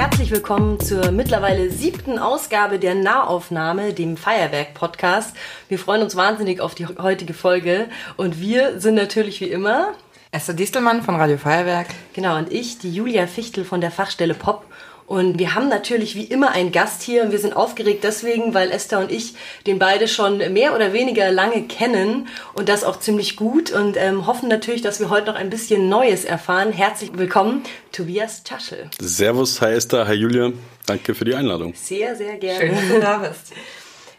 Herzlich willkommen zur mittlerweile siebten Ausgabe der Nahaufnahme, dem Feuerwerk-Podcast. Wir freuen uns wahnsinnig auf die heutige Folge und wir sind natürlich wie immer Esther Distelmann von Radio Feuerwerk. Genau, und ich, die Julia Fichtel von der Fachstelle Pop. Und wir haben natürlich wie immer einen Gast hier und wir sind aufgeregt deswegen, weil Esther und ich den beide schon mehr oder weniger lange kennen und das auch ziemlich gut und ähm, hoffen natürlich, dass wir heute noch ein bisschen Neues erfahren. Herzlich willkommen, Tobias Taschel. Servus, hi Esther, hi Julia. Danke für die Einladung. Sehr, sehr gerne. Schön, dass du da bist.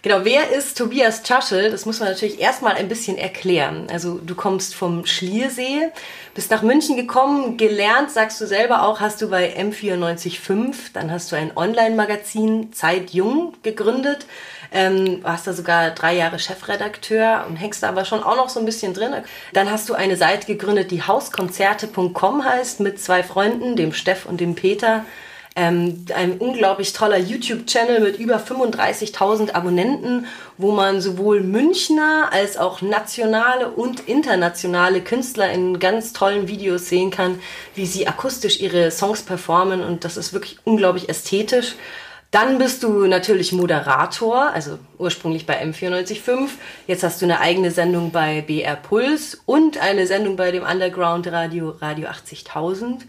Genau, wer ist Tobias Taschel? Das muss man natürlich erstmal ein bisschen erklären. Also du kommst vom Schliersee, bist nach München gekommen, gelernt, sagst du selber auch, hast du bei M945, dann hast du ein Online-Magazin Zeit Jung gegründet, ähm, warst da sogar drei Jahre Chefredakteur und hängst da aber schon auch noch so ein bisschen drin. Dann hast du eine Seite gegründet, die hauskonzerte.com heißt, mit zwei Freunden, dem Steff und dem Peter. Ähm, ein unglaublich toller YouTube-Channel mit über 35.000 Abonnenten, wo man sowohl Münchner als auch nationale und internationale Künstler in ganz tollen Videos sehen kann, wie sie akustisch ihre Songs performen und das ist wirklich unglaublich ästhetisch. Dann bist du natürlich Moderator, also ursprünglich bei M945. Jetzt hast du eine eigene Sendung bei BR Puls und eine Sendung bei dem Underground Radio Radio 80000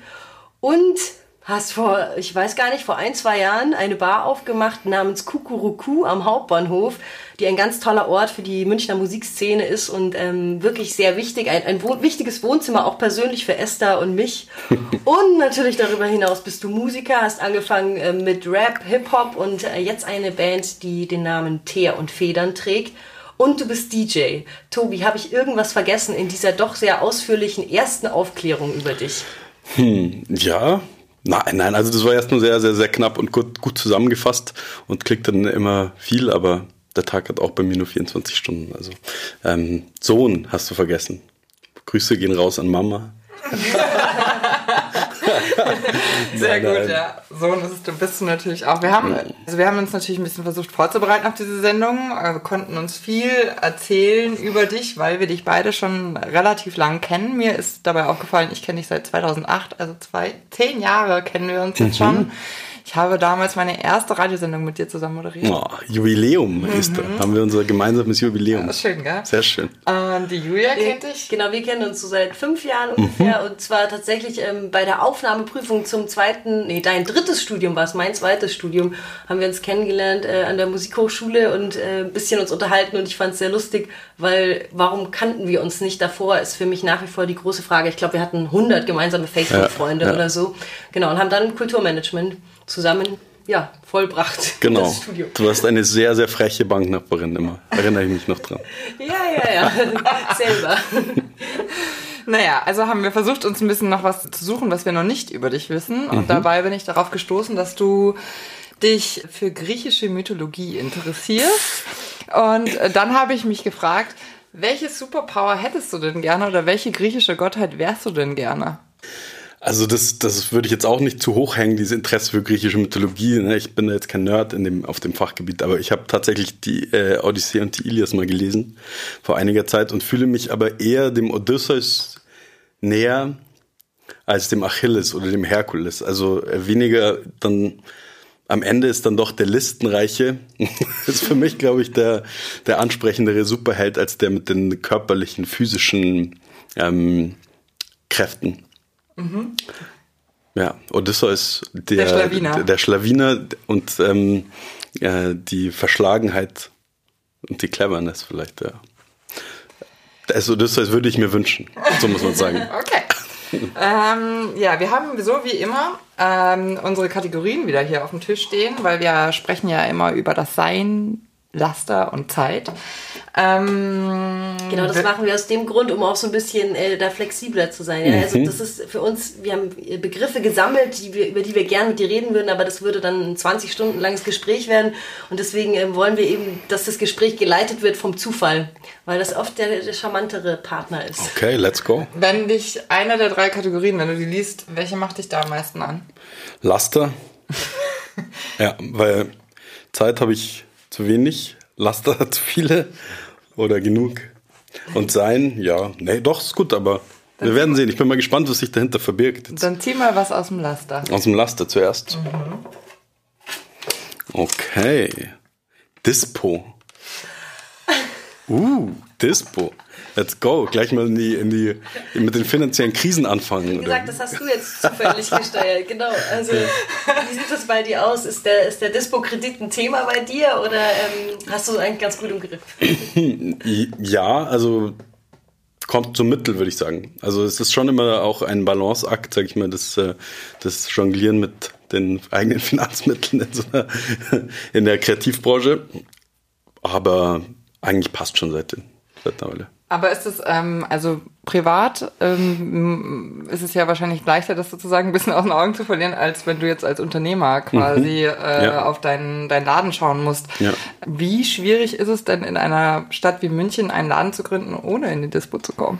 und hast vor, ich weiß gar nicht, vor ein, zwei Jahren eine Bar aufgemacht namens Kukuruku am Hauptbahnhof, die ein ganz toller Ort für die Münchner Musikszene ist und ähm, wirklich sehr wichtig, ein, ein wohn wichtiges Wohnzimmer, auch persönlich für Esther und mich. und natürlich darüber hinaus bist du Musiker, hast angefangen äh, mit Rap, Hip-Hop und äh, jetzt eine Band, die den Namen Teer und Federn trägt. Und du bist DJ. Tobi, habe ich irgendwas vergessen in dieser doch sehr ausführlichen ersten Aufklärung über dich? Hm, ja, Nein, nein, also das war erst nur sehr, sehr, sehr knapp und gut, gut zusammengefasst und klickt dann immer viel, aber der Tag hat auch bei mir nur 24 Stunden. Also ähm, Sohn hast du vergessen. Grüße gehen raus an Mama. Sehr nein, gut, nein. ja. So du, bist du natürlich auch. Wir haben, also wir haben uns natürlich ein bisschen versucht vorzubereiten auf diese Sendung. Wir konnten uns viel erzählen über dich, weil wir dich beide schon relativ lang kennen. Mir ist dabei aufgefallen, ich kenne dich seit 2008, also zwei, zehn Jahre kennen wir uns jetzt mhm. schon. Ich habe damals meine erste Radiosendung mit dir zusammen moderiert. Oh, Jubiläum mhm. ist da. Haben wir unser gemeinsames Jubiläum. Ja, schön, gell? Sehr schön. Und die Julia kennt dich? Genau, wir kennen uns so seit fünf Jahren ungefähr. Mhm. Und zwar tatsächlich ähm, bei der Aufnahmeprüfung zum zweiten, nee, dein drittes Studium war es, mein zweites Studium, haben wir uns kennengelernt äh, an der Musikhochschule und äh, ein bisschen uns unterhalten. Und ich fand es sehr lustig, weil warum kannten wir uns nicht davor, ist für mich nach wie vor die große Frage. Ich glaube, wir hatten 100 gemeinsame Facebook-Freunde ja, ja. oder so. Genau, und haben dann Kulturmanagement zusammen ja, vollbracht. Genau. Du warst eine sehr, sehr freche Banknachbarin immer. Erinnere ich mich noch dran. ja, ja, ja. Selber. Naja, also haben wir versucht, uns ein bisschen noch was zu suchen, was wir noch nicht über dich wissen. Und mhm. dabei bin ich darauf gestoßen, dass du dich für griechische Mythologie interessierst. Und äh, dann habe ich mich gefragt, welche Superpower hättest du denn gerne oder welche griechische Gottheit wärst du denn gerne? Also das, das würde ich jetzt auch nicht zu hoch hängen, dieses Interesse für griechische Mythologie. Ne? Ich bin jetzt kein Nerd in dem, auf dem Fachgebiet, aber ich habe tatsächlich die äh, Odyssee und die Ilias mal gelesen vor einiger Zeit und fühle mich aber eher dem Odysseus näher als dem Achilles oder dem Herkules. Also äh, weniger dann am Ende ist dann doch der Listenreiche, ist für mich, glaube ich, der, der ansprechendere Superheld als der mit den körperlichen, physischen ähm, Kräften. Mhm. Ja, Odysseus, der, der Schlawiner, der Schlawiner und ähm, ja, die Verschlagenheit und die Cleverness vielleicht, ja. Also Odysseus würde ich mir wünschen, so muss man sagen. okay. ähm, ja, wir haben so wie immer ähm, unsere Kategorien wieder hier auf dem Tisch stehen, weil wir sprechen ja immer über das Sein, Laster und Zeit. Ähm, genau, das machen wir aus dem Grund, um auch so ein bisschen äh, da flexibler zu sein. Ja? Also mhm. das ist für uns, wir haben Begriffe gesammelt, die wir, über die wir gerne mit dir reden würden, aber das würde dann ein 20 Stunden langes Gespräch werden. Und deswegen äh, wollen wir eben, dass das Gespräch geleitet wird vom Zufall, weil das oft der, der charmantere Partner ist. Okay, let's go. Wenn dich einer der drei Kategorien, wenn du die liest, welche macht dich da am meisten an? Laster. ja, weil Zeit habe ich zu wenig Laster zu viele oder genug. Und sein, ja, nee, doch, ist gut, aber dann wir werden sehen. Ich bin mal gespannt, was sich dahinter verbirgt. Jetzt. Dann zieh mal was aus dem Laster. Aus dem Laster zuerst. Mhm. Okay. Dispo. Uh, Dispo. Let's go. Gleich mal in die, in die, mit den finanziellen Krisen anfangen. Wie gesagt, das hast du jetzt zufällig gesteuert. Genau. Also, wie sieht das bei dir aus? Ist der, ist der Dispo-Kredit ein Thema bei dir oder ähm, hast du eigentlich ganz gut im Griff? ja, also kommt zum Mittel, würde ich sagen. Also es ist schon immer auch ein Balanceakt, sag ich mal, das, äh, das Jonglieren mit den eigenen Finanzmitteln in, so einer, in der Kreativbranche. Aber eigentlich passt schon seit, seit einer Weile. Aber ist es, ähm, also privat ähm, ist es ja wahrscheinlich leichter, das sozusagen ein bisschen aus den Augen zu verlieren, als wenn du jetzt als Unternehmer quasi mhm. äh, ja. auf deinen, deinen Laden schauen musst. Ja. Wie schwierig ist es denn in einer Stadt wie München einen Laden zu gründen, ohne in die Dispo zu kommen?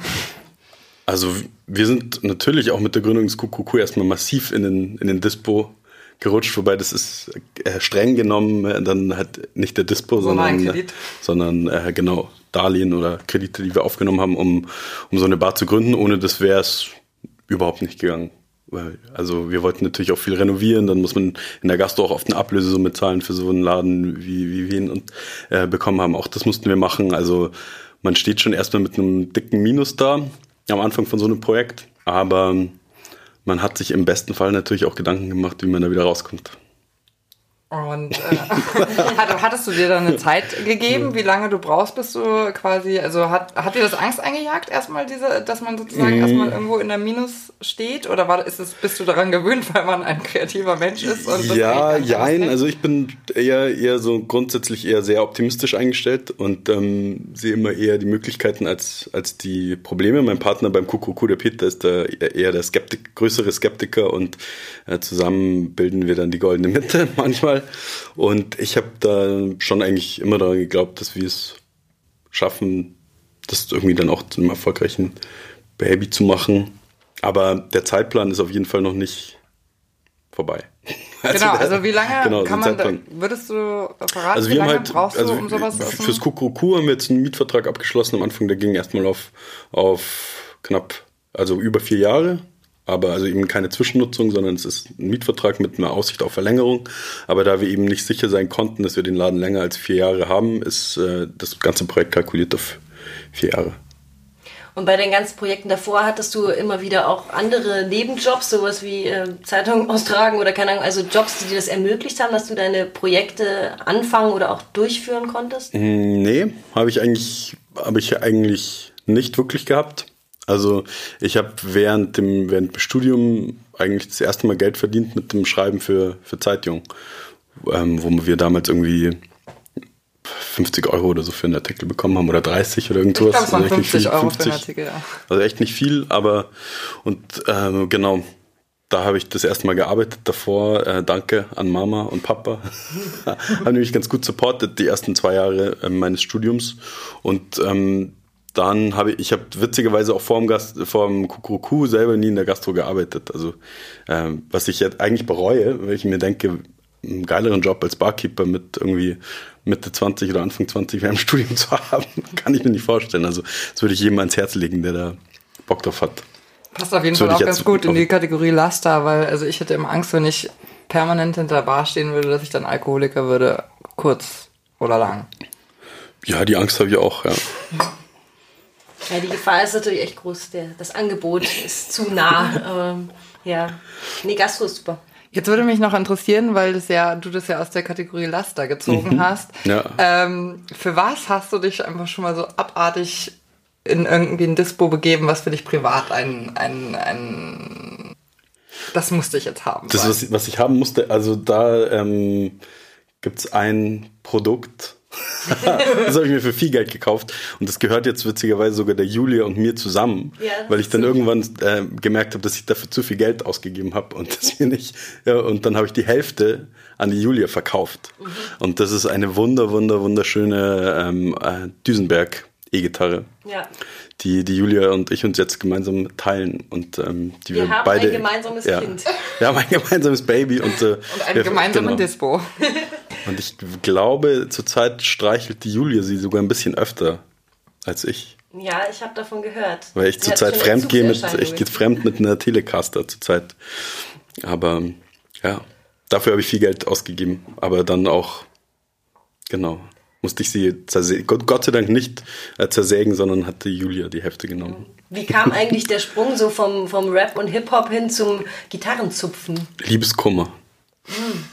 Also wir sind natürlich auch mit der Gründung des QQQ erstmal massiv in den, in den Dispo gerutscht, wobei das ist äh, streng genommen äh, dann halt nicht der Dispo, so sondern, sondern äh, genau Darlehen oder Kredite, die wir aufgenommen haben, um, um so eine Bar zu gründen. Ohne das wäre es überhaupt nicht gegangen. Also wir wollten natürlich auch viel renovieren, dann muss man in der Gastro auch oft eine Ablösesumme zahlen für so einen Laden, wie, wie wir ihn und, äh, bekommen haben. Auch das mussten wir machen. Also man steht schon erstmal mit einem dicken Minus da am Anfang von so einem Projekt. Aber man hat sich im besten Fall natürlich auch Gedanken gemacht, wie man da wieder rauskommt. Und äh, hattest du dir dann eine Zeit gegeben, wie lange du brauchst, bis du quasi, also hat, hat dir das Angst eingejagt, erstmal diese, dass man sozusagen mm. erstmal irgendwo in der Minus steht? Oder war, ist es, bist du daran gewöhnt, weil man ein kreativer Mensch ist? ja, jein. Also ich bin eher, eher so grundsätzlich eher sehr optimistisch eingestellt und ähm, sehe immer eher die Möglichkeiten als, als die Probleme. Mein Partner beim Kuckuck, der Peter, ist der, eher der Skeptik, größere Skeptiker und äh, zusammen bilden wir dann die goldene Mitte manchmal. Und ich habe da schon eigentlich immer daran geglaubt, dass wir es schaffen, das irgendwie dann auch zu einem erfolgreichen Baby zu machen. Aber der Zeitplan ist auf jeden Fall noch nicht vorbei. Also genau, also wie lange genau, kann man, da, würdest du verraten, also wie lange halt, brauchst also du, um sowas zu Fürs Kuckuck haben wir jetzt einen Mietvertrag abgeschlossen am Anfang, der ging erstmal auf, auf knapp, also über vier Jahre aber also eben keine Zwischennutzung, sondern es ist ein Mietvertrag mit einer Aussicht auf Verlängerung. Aber da wir eben nicht sicher sein konnten, dass wir den Laden länger als vier Jahre haben, ist äh, das ganze Projekt kalkuliert auf vier Jahre. Und bei den ganzen Projekten davor hattest du immer wieder auch andere Nebenjobs, sowas wie äh, Zeitung austragen oder keine Ahnung, also Jobs, die dir das ermöglicht haben, dass du deine Projekte anfangen oder auch durchführen konntest? Mm, nee, habe ich eigentlich, habe ich eigentlich nicht wirklich gehabt. Also ich habe während dem, während dem Studium eigentlich das erste Mal Geld verdient mit dem Schreiben für, für Zeitjung, ähm, wo wir damals irgendwie 50 Euro oder so für einen Artikel bekommen haben oder 30 oder irgendwas. Ich glaube, es waren 50 viel, Euro 50, für einen Artikel, ja. Also echt nicht viel, aber und ähm, genau, da habe ich das erste Mal gearbeitet. Davor äh, danke an Mama und Papa. haben mich ganz gut supportet die ersten zwei Jahre äh, meines Studiums und ähm, dann habe ich, ich habe witzigerweise auch vor dem, Gast, vor dem Kuckuck selber nie in der Gastro gearbeitet. Also ähm, was ich jetzt eigentlich bereue, weil ich mir denke, einen geileren Job als Barkeeper mit irgendwie Mitte 20 oder Anfang 20 während dem Studium zu haben, kann ich mir nicht vorstellen. Also das würde ich jedem ans Herz legen, der da Bock drauf hat. Passt auf jeden Fall auch ganz gut in die Kategorie Laster, weil also ich hätte immer Angst, wenn ich permanent hinter der Bar stehen würde, dass ich dann Alkoholiker würde, kurz oder lang. Ja, die Angst habe ich auch, ja. Ja, die Gefahr ist natürlich echt groß. Der, das Angebot ist zu nah. ähm, ja, nee, Gastro ist super. Jetzt würde mich noch interessieren, weil das ja, du das ja aus der Kategorie Laster gezogen mhm. hast. Ja. Ähm, für was hast du dich einfach schon mal so abartig in irgendwie ein Dispo begeben, was für dich privat ein, ein, ein das musste ich jetzt haben. Das, was, was ich haben musste, also da ähm, gibt es ein Produkt, das habe ich mir für viel Geld gekauft und das gehört jetzt witzigerweise sogar der Julia und mir zusammen, ja, weil ich dann irgendwann äh, gemerkt habe, dass ich dafür zu viel Geld ausgegeben habe und das hier nicht. Ja, und dann habe ich die Hälfte an die Julia verkauft. Mhm. Und das ist eine wunder, wunder, wunderschöne ähm, äh, Düsenberg E-Gitarre. Ja. Die, die Julia und ich uns jetzt gemeinsam teilen und ähm, die wir, wir haben beide. Ein gemeinsames ja, Kind. Wir haben ein gemeinsames Baby und, äh, und einen gemeinsamen genau. Dispo. Und ich glaube, zurzeit streichelt die Julia sie sogar ein bisschen öfter als ich. Ja, ich habe davon gehört. Weil ich zurzeit fremd gehe mit, ich gehe fremd mit einer Telecaster zurzeit. Aber ja, dafür habe ich viel Geld ausgegeben. Aber dann auch, genau, musste ich sie zersägen. Gott sei Dank nicht äh, zersägen, sondern hatte Julia die Hälfte genommen. Wie kam eigentlich der Sprung so vom, vom Rap und Hip-Hop hin zum Gitarrenzupfen? Liebeskummer. Hm.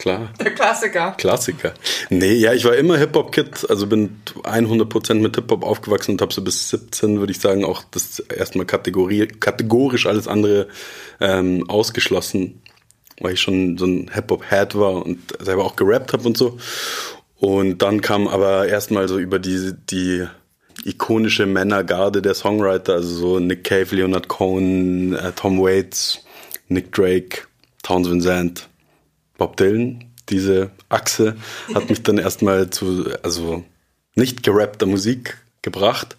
Klar. Der Klassiker. Klassiker. Nee, ja, ich war immer Hip-Hop-Kid, also bin 100% mit Hip-Hop aufgewachsen und habe so bis 17, würde ich sagen, auch das erstmal Kategorie, kategorisch alles andere ähm, ausgeschlossen, weil ich schon so ein Hip-Hop-Head war und selber auch gerappt habe und so. Und dann kam aber erstmal so über die, die ikonische Männergarde der Songwriter, also so Nick Cave, Leonard Cohen, äh, Tom Waits, Nick Drake, Townsend Zand, Bob Dylan. Diese Achse hat mich dann erstmal zu, also nicht gerappter Musik gebracht.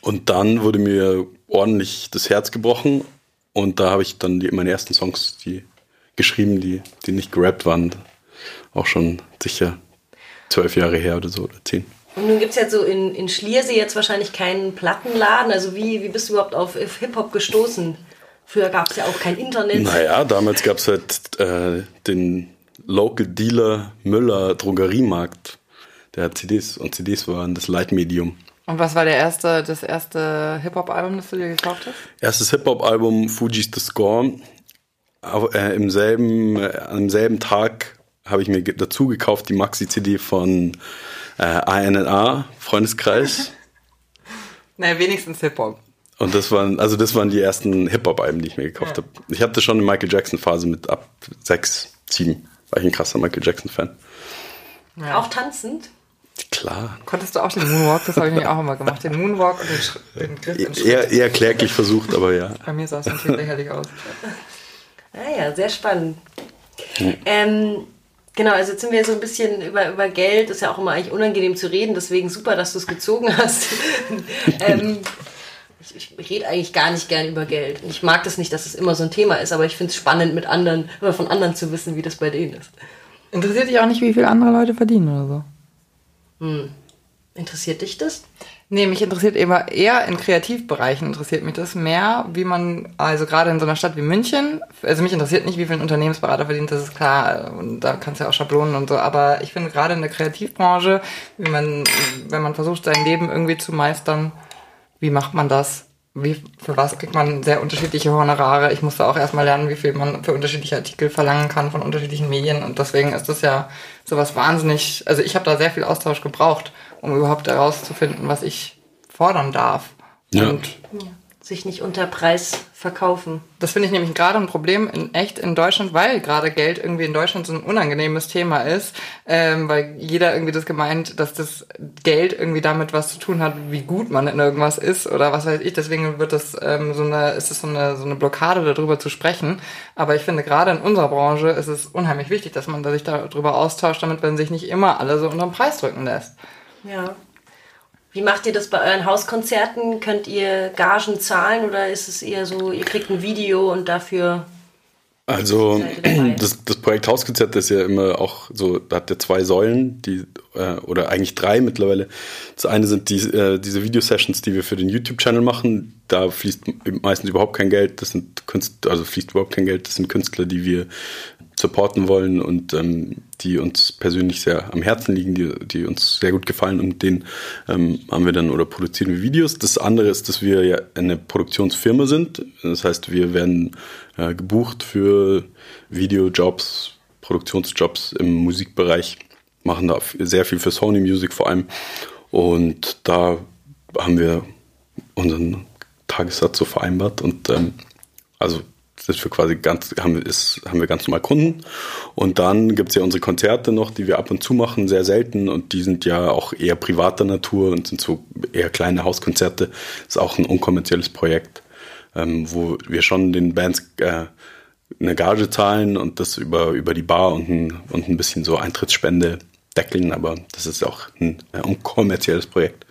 Und dann wurde mir ordentlich das Herz gebrochen. Und da habe ich dann die, meine ersten Songs die geschrieben, die, die nicht gerappt waren. Auch schon sicher zwölf Jahre her oder so oder zehn. Und nun gibt es ja so in, in Schliersee jetzt wahrscheinlich keinen Plattenladen. Also wie, wie bist du überhaupt auf Hip-Hop gestoßen? Früher gab es ja auch kein Internet. Naja, damals gab es halt äh, den Local Dealer Müller Drogeriemarkt. Der hat CDs und CDs waren das Leitmedium. Und was war der erste, das erste Hip-Hop-Album, das du dir gekauft hast? Erstes Hip-Hop-Album Fuji's The Score. Äh, im selben, äh, am selben Tag habe ich mir dazu gekauft die Maxi-CD von äh, INNA, Freundeskreis. naja, wenigstens Hip-Hop. Und das waren, also das waren die ersten Hip-Hop-Alben, die ich mir gekauft ja. habe. Ich hatte schon eine Michael Jackson-Phase mit ab sechs, sieben. War ich ein krasser Michael Jackson-Fan. Ja. Auch tanzend? Klar. Konntest du auch den Moonwalk? Das habe ich mir auch immer gemacht. Den Moonwalk und den, den Griff e eher, eher kläglich versucht, aber ja. Bei mir sah es natürlich lächerlich aus. Naja, ah sehr spannend. Hm. Ähm, Genau, also jetzt sind wir so ein bisschen über, über Geld, ist ja auch immer eigentlich unangenehm zu reden, deswegen super, dass du es gezogen hast. ähm, ich, ich rede eigentlich gar nicht gern über Geld. Ich mag das nicht, dass es immer so ein Thema ist, aber ich finde es spannend, mit anderen oder von anderen zu wissen, wie das bei denen ist. Interessiert dich auch nicht, wie viel andere Leute verdienen oder so? Hm. Interessiert dich das? Nee, mich interessiert eben eher in Kreativbereichen interessiert mich das mehr, wie man, also gerade in so einer Stadt wie München, also mich interessiert nicht, wie viel ein Unternehmensberater verdient, das ist klar, und da kannst du ja auch Schablonen und so, aber ich finde gerade in der Kreativbranche, wie man, wenn man versucht, sein Leben irgendwie zu meistern, wie macht man das? Wie, für was kriegt man sehr unterschiedliche Honorare? Ich musste auch erstmal lernen, wie viel man für unterschiedliche Artikel verlangen kann von unterschiedlichen Medien und deswegen ist das ja sowas wahnsinnig, also ich habe da sehr viel Austausch gebraucht um überhaupt herauszufinden, was ich fordern darf. Ja. Und sich nicht unter Preis verkaufen. Das finde ich nämlich gerade ein Problem in echt in Deutschland, weil gerade Geld irgendwie in Deutschland so ein unangenehmes Thema ist, ähm, weil jeder irgendwie das gemeint, dass das Geld irgendwie damit was zu tun hat, wie gut man in irgendwas ist oder was weiß ich. Deswegen wird das ähm, so eine, ist es so eine so eine Blockade darüber zu sprechen. Aber ich finde gerade in unserer Branche ist es unheimlich wichtig, dass man sich darüber austauscht, damit man sich nicht immer alle so unter den Preis drücken lässt. Ja. Wie macht ihr das bei euren Hauskonzerten? Könnt ihr Gagen zahlen oder ist es eher so, ihr kriegt ein Video und dafür also das, das Projekt Hauskonzert ist ja immer auch so, da hat ja zwei Säulen, die äh, oder eigentlich drei mittlerweile. Das eine sind die, äh, diese Videosessions, die wir für den YouTube-Channel machen. Da fließt meistens überhaupt kein Geld. Das sind Künstler, also fließt überhaupt kein Geld. Das sind Künstler, die wir supporten wollen und ähm, die uns persönlich sehr am Herzen liegen, die, die uns sehr gut gefallen und den ähm, haben wir dann oder produzieren wir Videos. Das andere ist, dass wir ja eine Produktionsfirma sind. Das heißt, wir werden äh, gebucht für Videojobs, Produktionsjobs im Musikbereich, machen da sehr viel für Sony Music vor allem und da haben wir unseren Tagessatz so vereinbart und ähm, also sind wir quasi ganz, haben, ist, haben wir ganz normal Kunden. Und dann gibt's ja unsere Konzerte noch, die wir ab und zu machen, sehr selten. Und die sind ja auch eher privater Natur und sind so eher kleine Hauskonzerte. Ist auch ein unkommerzielles Projekt, ähm, wo wir schon den Bands äh, eine Gage zahlen und das über, über die Bar und ein, und ein bisschen so Eintrittsspende deckeln. Aber das ist auch ein äh, unkommerzielles Projekt.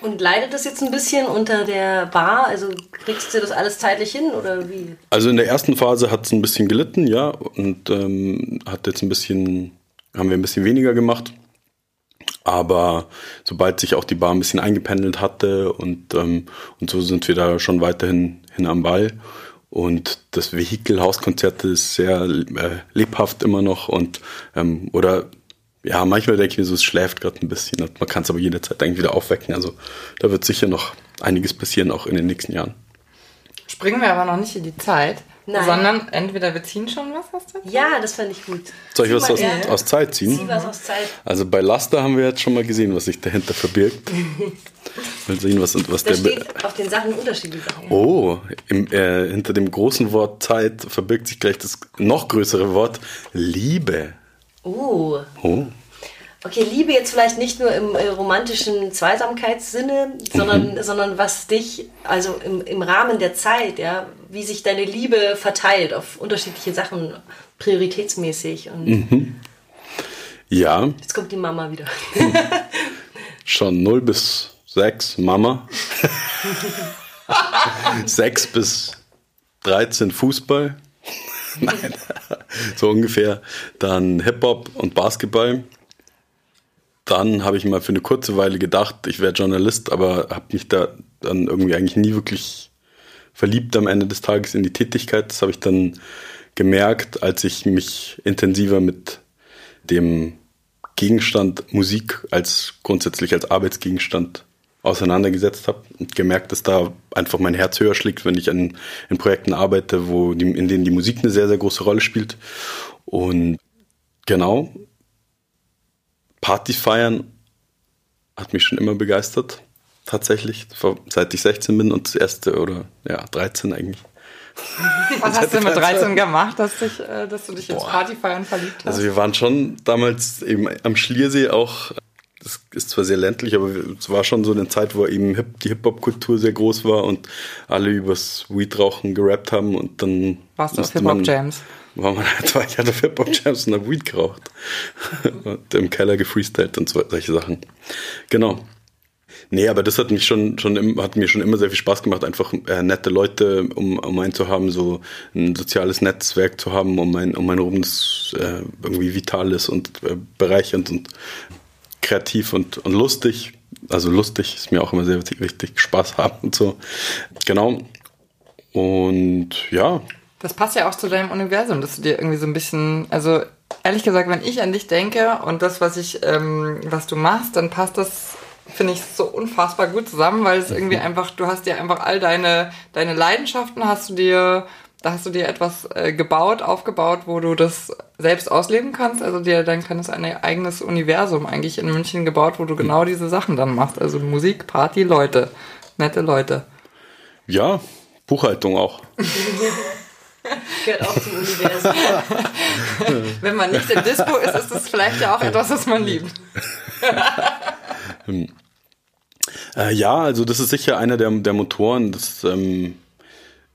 Und leidet das jetzt ein bisschen unter der Bar? Also kriegst du das alles zeitlich hin oder wie? Also in der ersten Phase hat es ein bisschen gelitten, ja, und ähm, hat jetzt ein bisschen, haben wir ein bisschen weniger gemacht. Aber sobald sich auch die Bar ein bisschen eingependelt hatte und, ähm, und so sind wir da schon weiterhin hin am Ball. Und das Vehikel Hauskonzerte ist sehr äh, lebhaft immer noch und ähm, oder ja, manchmal denke ich mir so, es schläft gerade ein bisschen. Man kann es aber jederzeit eigentlich wieder aufwecken. Also da wird sicher noch einiges passieren, auch in den nächsten Jahren. Springen wir aber noch nicht in die Zeit, Nein. sondern entweder wir ziehen schon was aus der Zeit. Ja, das fand ich gut. Soll ich was aus, aus, Zeit ziehen? Zieh was aus Zeit. Also bei Laster haben wir jetzt schon mal gesehen, was sich dahinter verbirgt. Mal sehen, was, was da der. steht auf den Sachen unterschiedliche Sachen. Oh, im, äh, hinter dem großen Wort Zeit verbirgt sich gleich das noch größere Wort Liebe. Oh. Oh. Okay, Liebe jetzt vielleicht nicht nur im äh, romantischen Zweisamkeitssinne, sondern, mhm. sondern was dich, also im, im Rahmen der Zeit, ja, wie sich deine Liebe verteilt auf unterschiedliche Sachen, prioritätsmäßig. Und mhm. Ja. Jetzt kommt die Mama wieder. Schon 0 bis 6 Mama. 6 bis 13 Fußball. Nein, so ungefähr. Dann Hip-Hop und Basketball. Dann habe ich mal für eine kurze Weile gedacht, ich wäre Journalist, aber habe mich da dann irgendwie eigentlich nie wirklich verliebt am Ende des Tages in die Tätigkeit. Das habe ich dann gemerkt, als ich mich intensiver mit dem Gegenstand Musik als grundsätzlich als Arbeitsgegenstand auseinandergesetzt habe und gemerkt, dass da einfach mein Herz höher schlägt, wenn ich an, in Projekten arbeite, wo die, in denen die Musik eine sehr, sehr große Rolle spielt. Und genau, Partys feiern hat mich schon immer begeistert, tatsächlich, seit ich 16 bin und das erste oder ja, 13 eigentlich. Was hast du mit 13 gemacht, dass, dich, äh, dass du dich ins Partyfeiern verliebt hast? Also wir waren schon damals eben am Schliersee auch das ist zwar sehr ländlich, aber es war schon so eine Zeit, wo eben die Hip-Hop-Kultur sehr groß war und alle übers Weed-Rauchen gerappt haben und dann. Warst du auf Hip-Hop-Jams? War man halt, war ich halt auf Hip-Hop-Jams und hab Weed geraucht. und im Keller gefreestylt und so, solche Sachen. Genau. Nee, aber das hat mich schon, schon hat mir schon immer sehr viel Spaß gemacht, einfach äh, nette Leute um, um einen zu haben, so ein soziales Netzwerk zu haben, um ein, um ein rum, das äh, irgendwie vital ist und äh, bereichernd und kreativ und, und lustig. Also lustig ist mir auch immer sehr wichtig, Spaß haben und so. Genau. Und ja. Das passt ja auch zu deinem Universum, dass du dir irgendwie so ein bisschen, also ehrlich gesagt, wenn ich an dich denke und das, was ich, ähm, was du machst, dann passt das, finde ich, so unfassbar gut zusammen, weil es irgendwie einfach, du hast dir einfach all deine, deine Leidenschaften hast du dir da hast du dir etwas äh, gebaut, aufgebaut, wo du das selbst ausleben kannst. Also dir dann kann es ein eigenes Universum eigentlich in München gebaut, wo du genau diese Sachen dann machst. Also Musik, Party, Leute, nette Leute. Ja, Buchhaltung auch. Gehört auch zum Universum. Wenn man nicht in Dispo ist, ist das vielleicht ja auch etwas, was man liebt. Hm. äh, ja, also das ist sicher einer der, der Motoren. Das, ähm,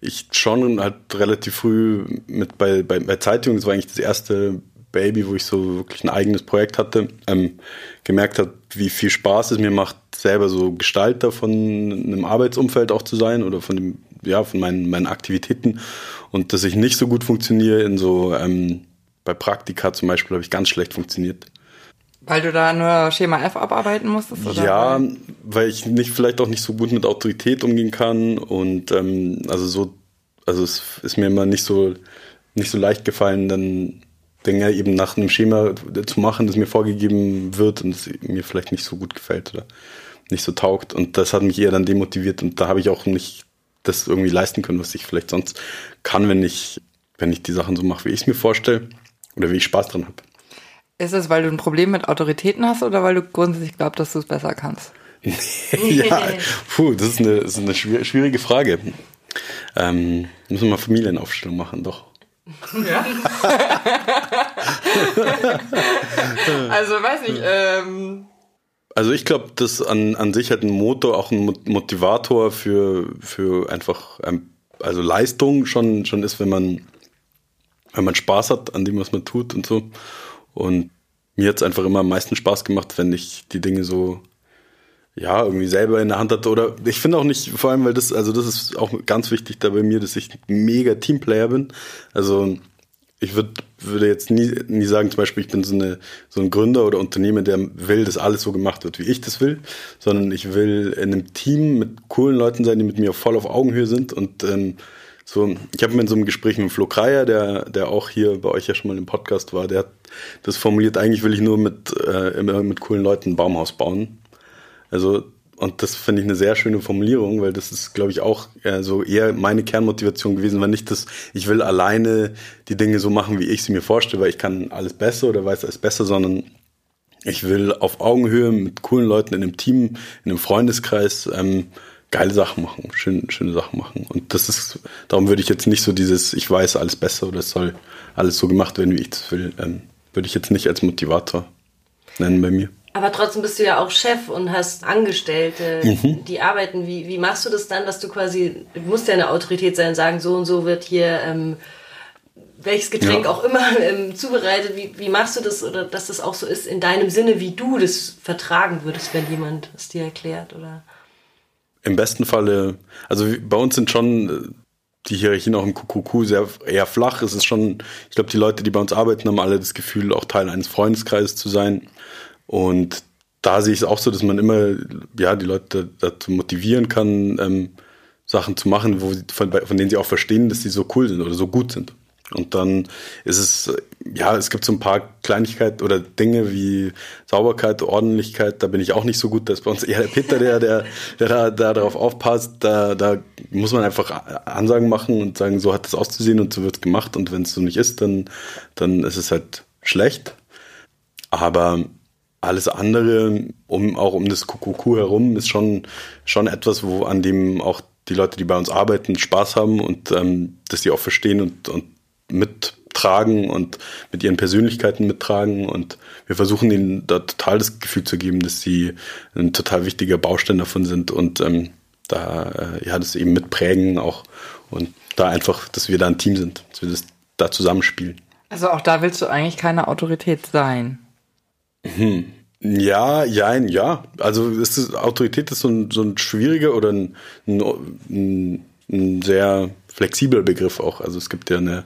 ich schon halt relativ früh mit bei, bei, bei Zeitungen, das war eigentlich das erste Baby, wo ich so wirklich ein eigenes Projekt hatte, ähm, gemerkt habe, wie viel Spaß es mir macht, selber so Gestalter von einem Arbeitsumfeld auch zu sein oder von dem, ja, von meinen, meinen Aktivitäten und dass ich nicht so gut funktioniere in so, ähm, bei Praktika zum Beispiel habe ich ganz schlecht funktioniert. Weil du da nur Schema F abarbeiten musstest? Oder? Ja, weil ich nicht vielleicht auch nicht so gut mit Autorität umgehen kann und ähm, also so, also es ist mir immer nicht so nicht so leicht gefallen, dann Dinge eben nach einem Schema zu machen, das mir vorgegeben wird und das mir vielleicht nicht so gut gefällt oder nicht so taugt. Und das hat mich eher dann demotiviert und da habe ich auch nicht das irgendwie leisten können, was ich vielleicht sonst kann, wenn ich, wenn ich die Sachen so mache, wie ich es mir vorstelle oder wie ich Spaß dran habe. Ist es, weil du ein Problem mit Autoritäten hast oder weil du grundsätzlich glaubst, dass du es besser kannst? ja, puh, das ist eine, das ist eine schwierige Frage. Ähm, müssen wir mal Familienaufstellung machen, doch. Ja. also weiß nicht. Ähm also ich glaube, dass an, an sich halt ein Motor auch ein Motivator für, für einfach ähm, also Leistung schon, schon ist, wenn man, wenn man Spaß hat an dem, was man tut und so. Und mir hat es einfach immer am meisten Spaß gemacht, wenn ich die Dinge so ja, irgendwie selber in der Hand hatte. Oder ich finde auch nicht, vor allem, weil das, also das ist auch ganz wichtig da bei mir, dass ich mega Teamplayer bin. Also ich würd, würde jetzt nie, nie sagen, zum Beispiel, ich bin so, eine, so ein Gründer oder Unternehmer, der will, dass alles so gemacht wird, wie ich das will, sondern ich will in einem Team mit coolen Leuten sein, die mit mir voll auf Augenhöhe sind. Und ähm, so, ich habe mir in so einem Gespräch mit Flo Kreier, der, der auch hier bei euch ja schon mal im Podcast war, der hat das formuliert, eigentlich will ich nur mit, äh, immer mit coolen Leuten ein Baumhaus bauen. Also, und das finde ich eine sehr schöne Formulierung, weil das ist, glaube ich, auch äh, so eher meine Kernmotivation gewesen, war nicht, dass ich will alleine die Dinge so machen, wie ich sie mir vorstelle, weil ich kann alles besser oder weiß alles besser, sondern ich will auf Augenhöhe mit coolen Leuten in einem Team, in einem Freundeskreis ähm, geile Sachen machen, schön, schöne Sachen machen. Und das ist, darum würde ich jetzt nicht so dieses, ich weiß alles besser oder es soll alles so gemacht werden, wie ich das will, ähm, würde ich jetzt nicht als Motivator nennen bei mir. Aber trotzdem bist du ja auch Chef und hast Angestellte, mhm. die arbeiten. Wie, wie machst du das dann, dass du quasi, du musst ja eine Autorität sein, sagen, so und so wird hier ähm, welches Getränk ja. auch immer ähm, zubereitet. Wie, wie machst du das oder dass das auch so ist in deinem Sinne, wie du das vertragen würdest, wenn jemand es dir erklärt? Oder? Im besten Falle, also bei uns sind schon äh, die Hierarchien auch im QQQ sehr eher flach. Es ist schon, ich glaube, die Leute, die bei uns arbeiten, haben alle das Gefühl, auch Teil eines Freundeskreises zu sein. Und da sehe ich es auch so, dass man immer ja die Leute dazu motivieren kann, ähm, Sachen zu machen, wo von, von denen sie auch verstehen, dass sie so cool sind oder so gut sind. Und dann ist es, ja, es gibt so ein paar Kleinigkeiten oder Dinge wie Sauberkeit, Ordentlichkeit, da bin ich auch nicht so gut. Das ist bei uns eher der Peter, der, der, der da, da darauf aufpasst. Da, da muss man einfach Ansagen machen und sagen, so hat es auszusehen und so wird es gemacht. Und wenn es so nicht ist, dann, dann ist es halt schlecht. Aber alles andere, um auch um das QQQ herum, ist schon, schon etwas, wo an dem auch die Leute, die bei uns arbeiten, Spaß haben und ähm, dass die auch verstehen und, und mittragen und mit ihren Persönlichkeiten mittragen. Und wir versuchen ihnen da total das Gefühl zu geben, dass sie ein total wichtiger Baustein davon sind und ähm, da äh, ja das eben mitprägen auch und da einfach, dass wir da ein Team sind, dass wir das da zusammenspielen. Also auch da willst du eigentlich keine Autorität sein. Hm. Ja, ja, ja. Also ist es, Autorität ist so ein, so ein schwieriger oder ein, ein, ein sehr flexibler Begriff auch. Also es gibt ja eine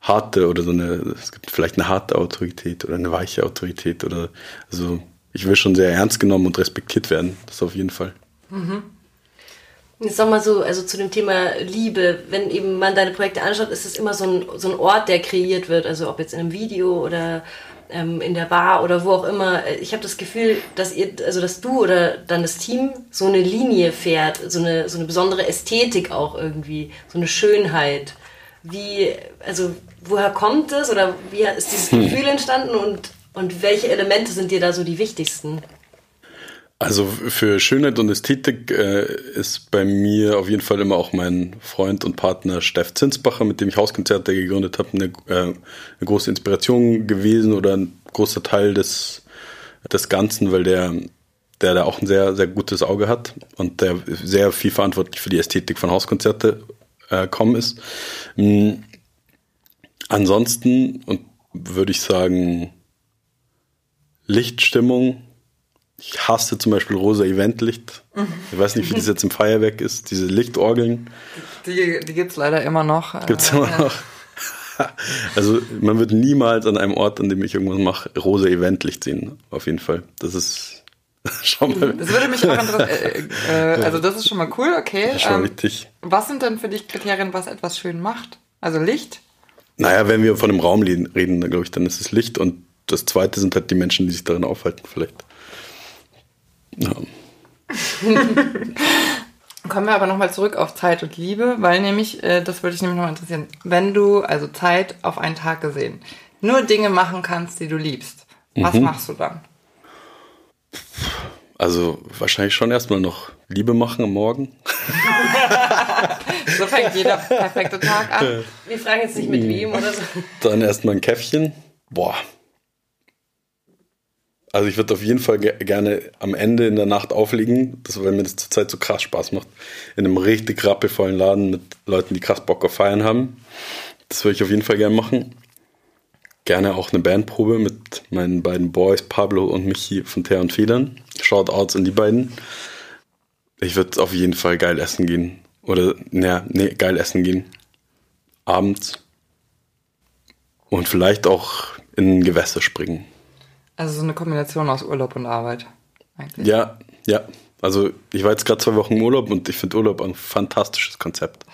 harte oder so eine, es gibt vielleicht eine harte Autorität oder eine weiche Autorität oder also ich will schon sehr ernst genommen und respektiert werden. Das auf jeden Fall. Mhm. Jetzt nochmal so, also zu dem Thema Liebe, wenn eben man deine Projekte anschaut, ist es immer so ein, so ein Ort, der kreiert wird, also ob jetzt in einem Video oder ähm, in der Bar oder wo auch immer. Ich habe das Gefühl, dass ihr, also dass du oder dann das Team so eine Linie fährt, so eine, so eine besondere Ästhetik auch irgendwie, so eine Schönheit. Wie, also woher kommt es oder wie ist dieses hm. Gefühl entstanden und, und welche Elemente sind dir da so die wichtigsten? Also für Schönheit und Ästhetik äh, ist bei mir auf jeden Fall immer auch mein Freund und Partner Steff Zinsbacher, mit dem ich Hauskonzerte gegründet habe, eine, äh, eine große Inspiration gewesen oder ein großer Teil des, des Ganzen, weil der, der da auch ein sehr, sehr gutes Auge hat und der sehr viel verantwortlich für die Ästhetik von Hauskonzerte äh, kommen ist. Mhm. Ansonsten und würde ich sagen Lichtstimmung ich hasse zum Beispiel rosa Eventlicht. Ich weiß nicht, wie das jetzt im Feuerwerk ist, diese Lichtorgeln. Die, die gibt es leider immer noch. Gibt es immer ja. noch. Also man wird niemals an einem Ort, an dem ich irgendwas mache, rosa Eventlicht sehen. Auf jeden Fall. Das ist schon mal. Das würde mich auch interessieren. Äh, äh, also das ist schon mal cool, okay. Schon ähm, richtig. Was sind denn für dich Kriterien, was etwas schön macht? Also Licht? Naja, wenn wir von einem Raum reden, glaube ich, dann ist es Licht und das zweite sind halt die Menschen, die sich darin aufhalten, vielleicht. Ja. Kommen wir aber nochmal zurück auf Zeit und Liebe, weil nämlich, äh, das würde ich nämlich nochmal interessieren, wenn du, also Zeit auf einen Tag gesehen, nur Dinge machen kannst, die du liebst, was mhm. machst du dann? Also wahrscheinlich schon erstmal noch Liebe machen am Morgen. So fängt jeder perfekte Tag an. Wir fragen jetzt nicht mit wem oder so. Dann erstmal ein Käffchen. Boah. Also ich würde auf jeden Fall ge gerne am Ende in der Nacht auflegen, das, weil mir das zurzeit so krass Spaß macht. In einem richtig rappelvollen Laden mit Leuten, die krass Bock auf Feiern haben. Das würde ich auf jeden Fall gerne machen. Gerne auch eine Bandprobe mit meinen beiden Boys, Pablo und Michi von Teer und Federn. Shoutouts an die beiden. Ich würde auf jeden Fall geil essen gehen. Oder, naja, nee, geil essen gehen. Abends. Und vielleicht auch in Gewässer springen. Also so eine Kombination aus Urlaub und Arbeit. Eigentlich. Ja, ja. Also ich war jetzt gerade zwei Wochen im Urlaub und ich finde Urlaub ein fantastisches Konzept.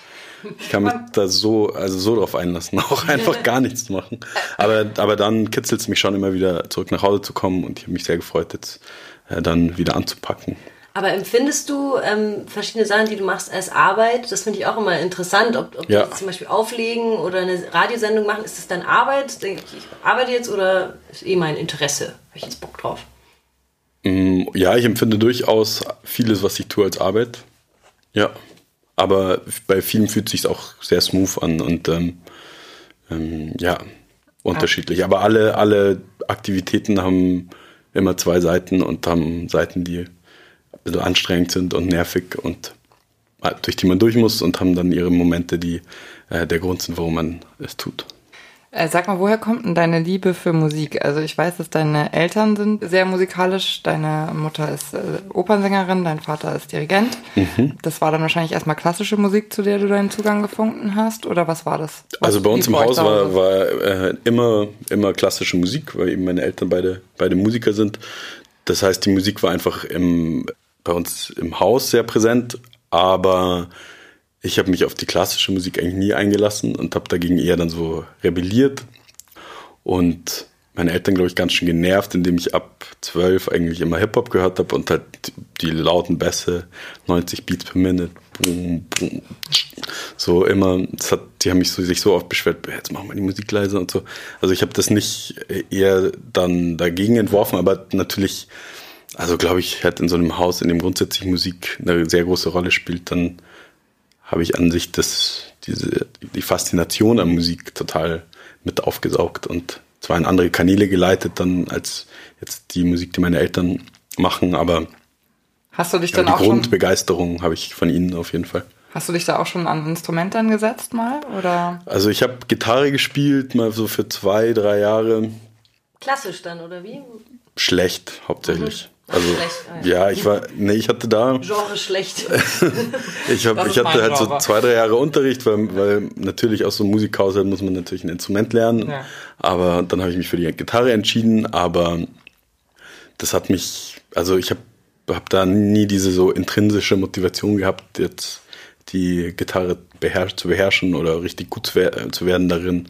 Ich kann mich da so, also so drauf einlassen, auch einfach gar nichts machen. Aber, aber dann kitzelt es mich schon immer wieder zurück nach Hause zu kommen und ich habe mich sehr gefreut, jetzt äh, dann wieder anzupacken. Aber empfindest du ähm, verschiedene Sachen, die du machst, als Arbeit? Das finde ich auch immer interessant. Ob, ob Ja. zum Beispiel auflegen oder eine Radiosendung machen, ist das dann Arbeit? Denke ich, ich arbeite jetzt oder ist eh mein Interesse? Habe ich jetzt Bock drauf? Mm, Ja, ich empfinde durchaus vieles, was ich tue, als Arbeit. Ja. Aber bei vielen fühlt sich auch sehr smooth an und ähm, ähm, ja, unterschiedlich. Aber alle, alle Aktivitäten haben immer zwei Seiten und haben Seiten, die bisschen anstrengend sind und nervig und äh, durch die man durch muss und haben dann ihre Momente, die äh, der Grund sind, warum man es tut. Äh, sag mal, woher kommt denn deine Liebe für Musik? Also ich weiß, dass deine Eltern sind sehr musikalisch. Deine Mutter ist äh, Opernsängerin, dein Vater ist Dirigent. Das war dann wahrscheinlich erstmal klassische Musik, zu der du deinen Zugang gefunden hast? Oder was war das? Was Also bei uns im Haus war, war äh, immer, immer klassische Musik, weil eben meine Eltern beide, beide Musiker sind. Das heißt, die Musik war einfach im, bei uns im Haus sehr präsent, aber ich habe mich auf die klassische Musik eigentlich nie eingelassen und habe dagegen eher dann so rebelliert und meine Eltern, glaube ich, ganz schön genervt, indem ich ab zwölf eigentlich immer Hip-Hop gehört habe und halt die, lauten Bässe, 90 Beats per Minute, boom, boom, so immer, das hat, die haben mich so, sich so oft beschwert, jetzt machen wir die Musik leiser und so. Also ich habe das nicht eher dann dagegen entworfen, aber natürlich, also glaube ich, hätte in so einem Haus, in dem grundsätzlich Musik eine sehr große Rolle spielt, dann habe ich an sich das, diese, die Faszination an Musik total mit aufgesaugt und zwar in andere Kanäle geleitet dann als jetzt die Musik, die meine Eltern machen, aber Hast du dich ja, dann die auch Grundbegeisterung habe ich von ihnen auf jeden Fall. hast du dich da auch schon an Instrumentern gesetzt mal? Oder? Also ich habe Gitarre gespielt, mal so für zwei, drei Jahre. Klassisch dann, oder wie? Schlecht hauptsächlich. Also Schlecht, ah, ja. ich war, nee, ich hatte da, Genre schlecht. ich, hab, ich hatte halt so Genre. zwei, drei Jahre Unterricht, weil, weil natürlich aus so einem Musikhaushalt muss man natürlich ein Instrument lernen. Ja. Aber dann habe ich mich für die Gitarre entschieden, aber das hat mich, also ich habe hab da nie diese so intrinsische Motivation gehabt, jetzt die Gitarre beherrsch, zu beherrschen oder richtig gut zu, wer- zu werden darin.